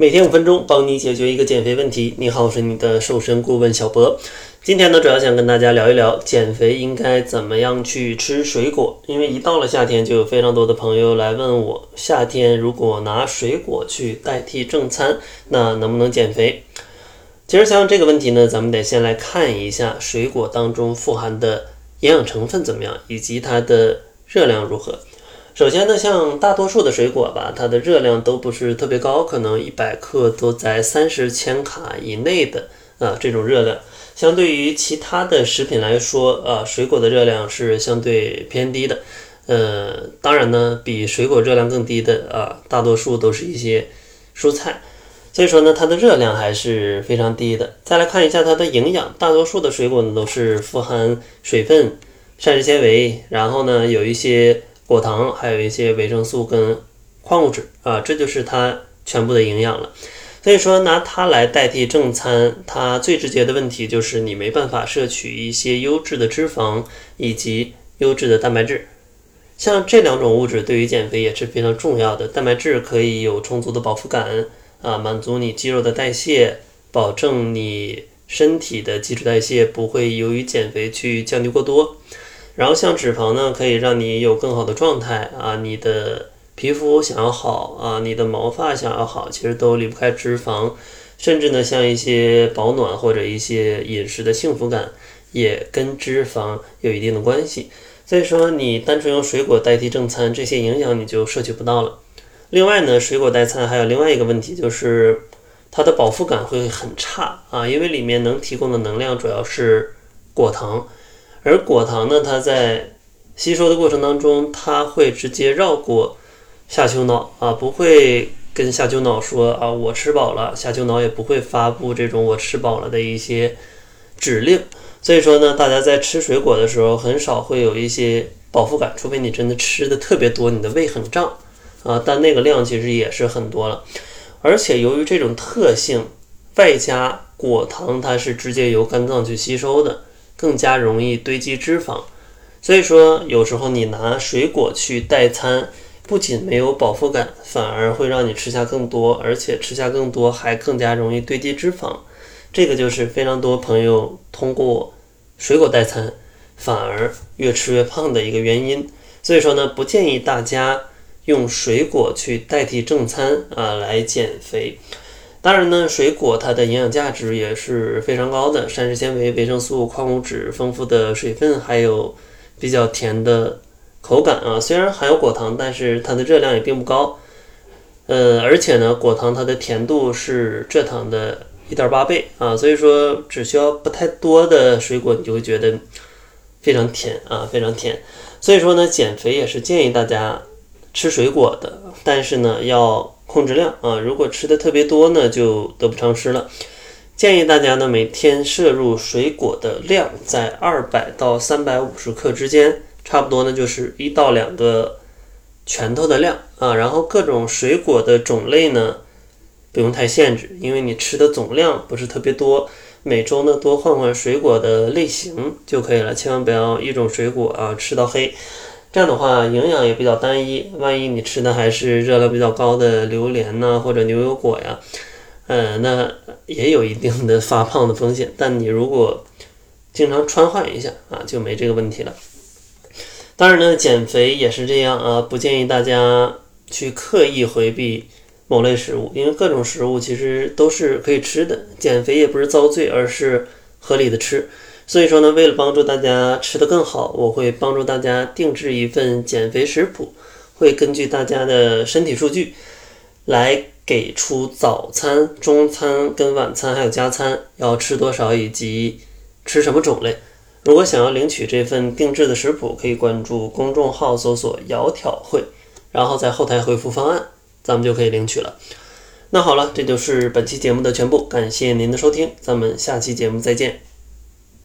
每天五分钟，帮你解决一个减肥问题。你好，我是你的瘦身顾问小博。今天呢，主要想跟大家聊一聊减肥应该怎么样去吃水果。因为一到了夏天，就有非常多的朋友来问我，夏天如果拿水果去代替正餐，那能不能减肥？其实像这个问题呢，咱们得先来看一下水果当中富含的营养成分怎么样，以及它的热量如何。首先呢，像大多数的水果吧，它的热量都不是特别高，可能一百克都在三十千卡以内的啊这种热量。相对于其他的食品来说，啊，水果的热量是相对偏低的。呃，当然呢，比水果热量更低的啊，大多数都是一些蔬菜。所以说呢，它的热量还是非常低的。再来看一下它的营养，大多数的水果呢都是富含水分、膳食纤维，然后呢有一些。果糖还有一些维生素跟矿物质啊，这就是它全部的营养了。所以说拿它来代替正餐，它最直接的问题就是你没办法摄取一些优质的脂肪以及优质的蛋白质。像这两种物质对于减肥也是非常重要的。蛋白质可以有充足的饱腹感啊，满足你肌肉的代谢，保证你身体的基础代谢不会由于减肥去降低过多。然后像脂肪呢，可以让你有更好的状态啊，你的皮肤想要好啊，你的毛发想要好，其实都离不开脂肪。甚至呢，像一些保暖或者一些饮食的幸福感，也跟脂肪有一定的关系。所以说，你单纯用水果代替正餐，这些营养你就摄取不到了。另外呢，水果代餐还有另外一个问题，就是它的饱腹感会很差啊，因为里面能提供的能量主要是果糖。而果糖呢，它在吸收的过程当中，它会直接绕过下丘脑啊，不会跟下丘脑说啊我吃饱了，下丘脑也不会发布这种我吃饱了的一些指令。所以说呢，大家在吃水果的时候，很少会有一些饱腹感，除非你真的吃的特别多，你的胃很胀啊，但那个量其实也是很多了。而且由于这种特性，外加果糖它是直接由肝脏去吸收的。更加容易堆积脂肪，所以说有时候你拿水果去代餐，不仅没有饱腹感，反而会让你吃下更多，而且吃下更多还更加容易堆积脂肪。这个就是非常多朋友通过水果代餐，反而越吃越胖的一个原因。所以说呢，不建议大家用水果去代替正餐啊来减肥。当然呢，水果它的营养价值也是非常高的，膳食纤维、维生素、矿物质、丰富的水分，还有比较甜的口感啊。虽然含有果糖，但是它的热量也并不高。呃，而且呢，果糖它的甜度是蔗糖的一点八倍啊，所以说只需要不太多的水果，你就会觉得非常甜啊，非常甜。所以说呢，减肥也是建议大家吃水果的，但是呢要。控制量啊，如果吃的特别多呢，就得不偿失了。建议大家呢，每天摄入水果的量在二百到三百五十克之间，差不多呢就是一到两个拳头的量啊。然后各种水果的种类呢，不用太限制，因为你吃的总量不是特别多，每周呢多换换水果的类型就可以了，千万不要一种水果啊吃到黑。这样的话，营养也比较单一。万一你吃的还是热量比较高的榴莲呐，或者牛油果呀，呃，那也有一定的发胖的风险。但你如果经常穿换一下啊，就没这个问题了。当然呢，减肥也是这样啊，不建议大家去刻意回避某类食物，因为各种食物其实都是可以吃的。减肥也不是遭罪，而是合理的吃。所以说呢，为了帮助大家吃得更好，我会帮助大家定制一份减肥食谱，会根据大家的身体数据来给出早餐、中餐跟晚餐还有加餐要吃多少以及吃什么种类。如果想要领取这份定制的食谱，可以关注公众号搜索“窈窕会”，然后在后台回复方案，咱们就可以领取了。那好了，这就是本期节目的全部，感谢您的收听，咱们下期节目再见。